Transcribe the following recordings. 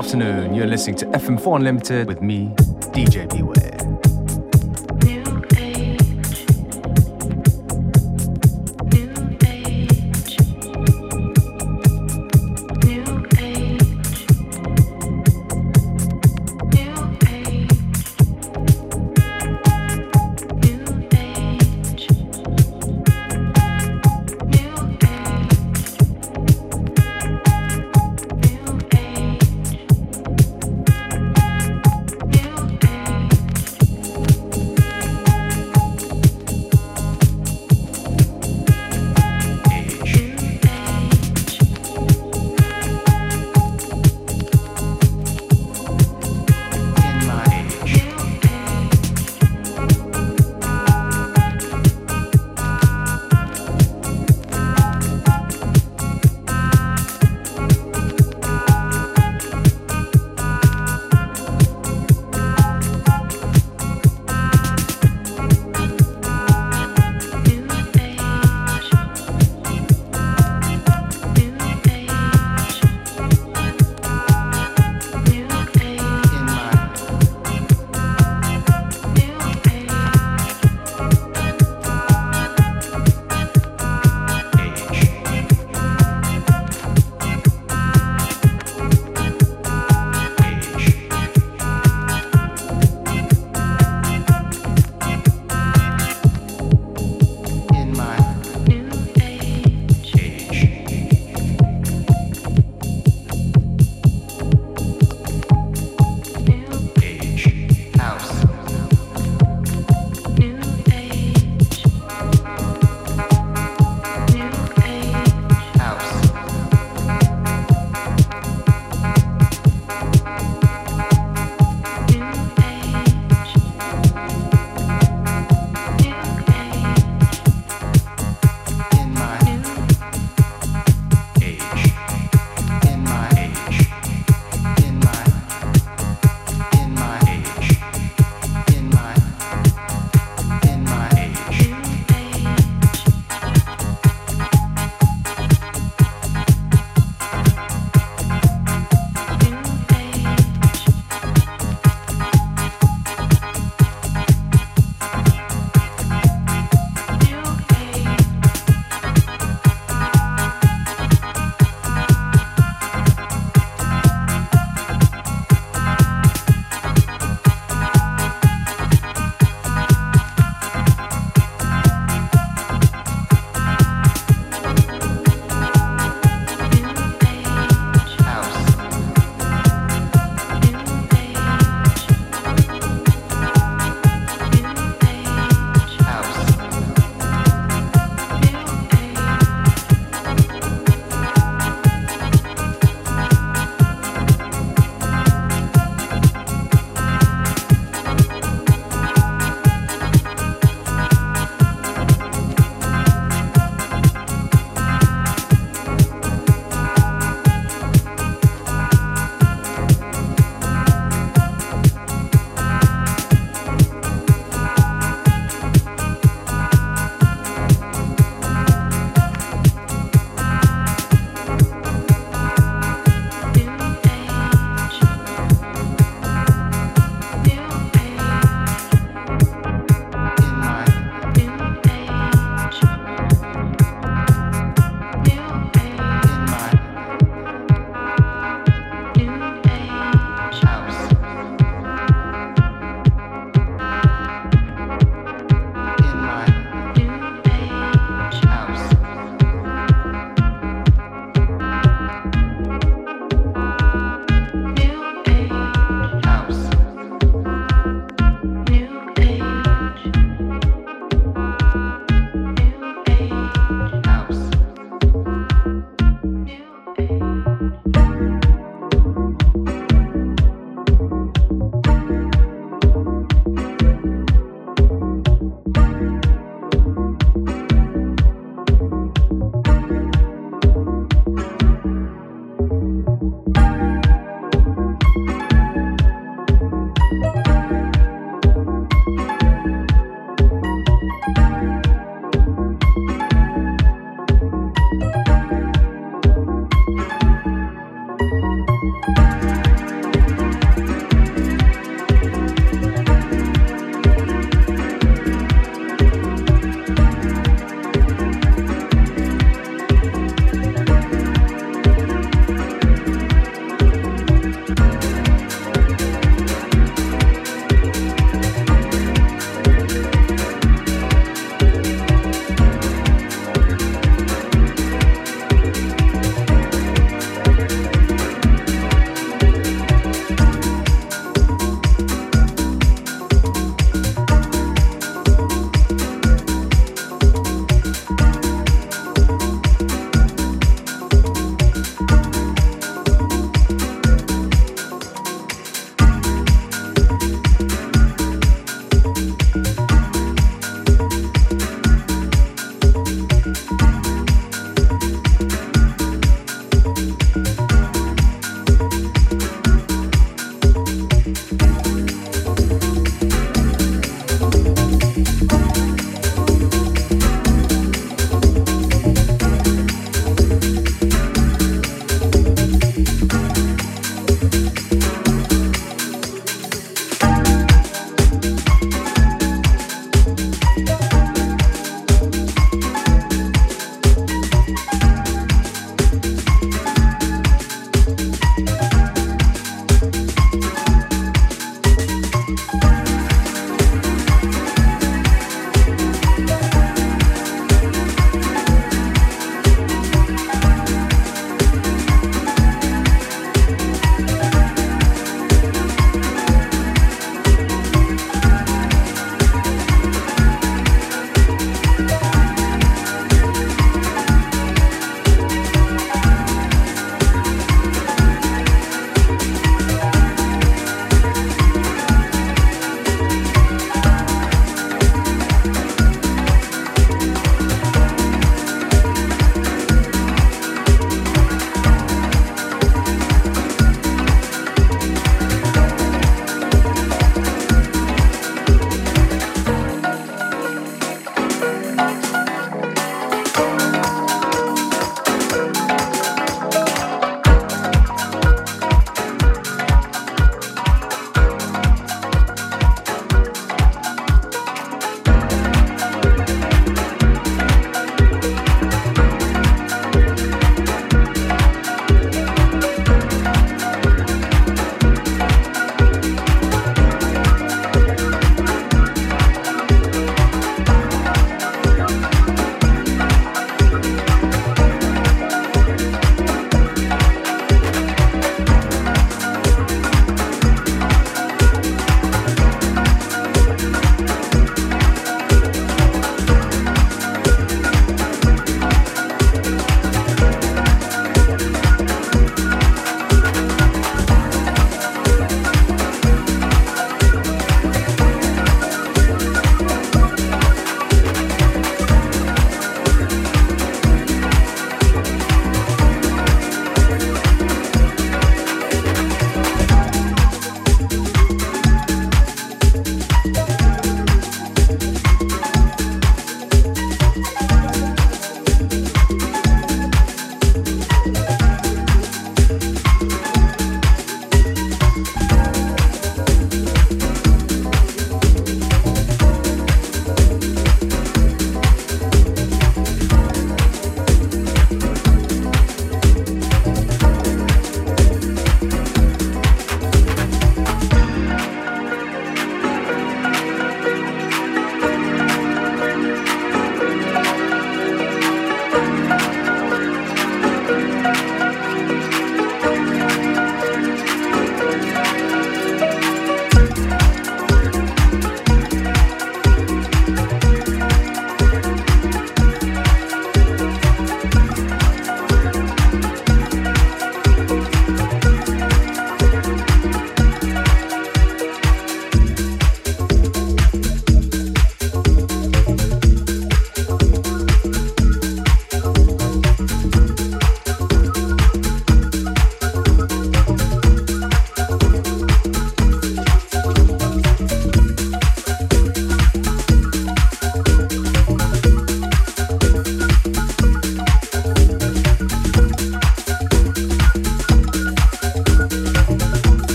afternoon. You're listening to FM4 Unlimited with me, DJ Beware.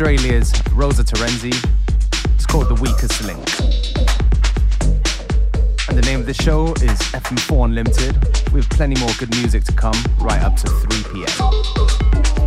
Australia's Rosa Terenzi. It's called The Weakest Link. And the name of the show is FM4 Unlimited. We have plenty more good music to come right up to 3 p.m.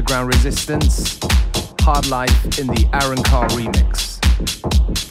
Underground Resistance, Hard Life in the Aaron Carr remix.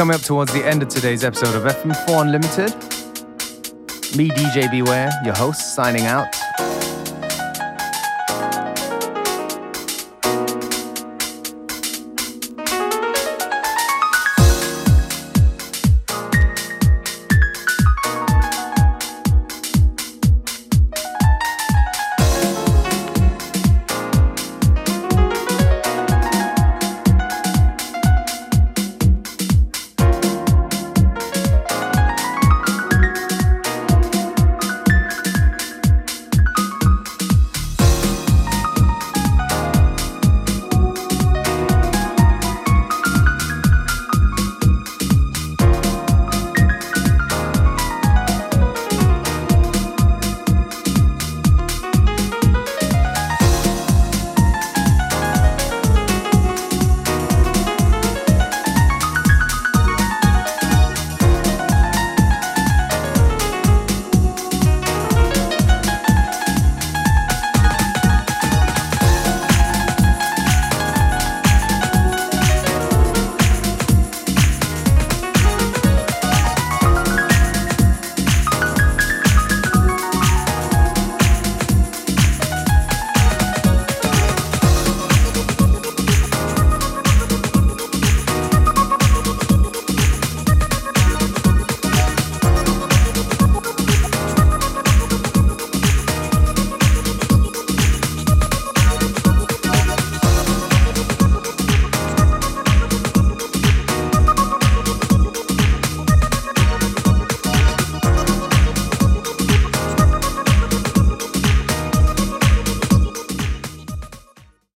Coming up towards the end of today's episode of FM4 Unlimited. Me, DJ Beware, your host, signing out.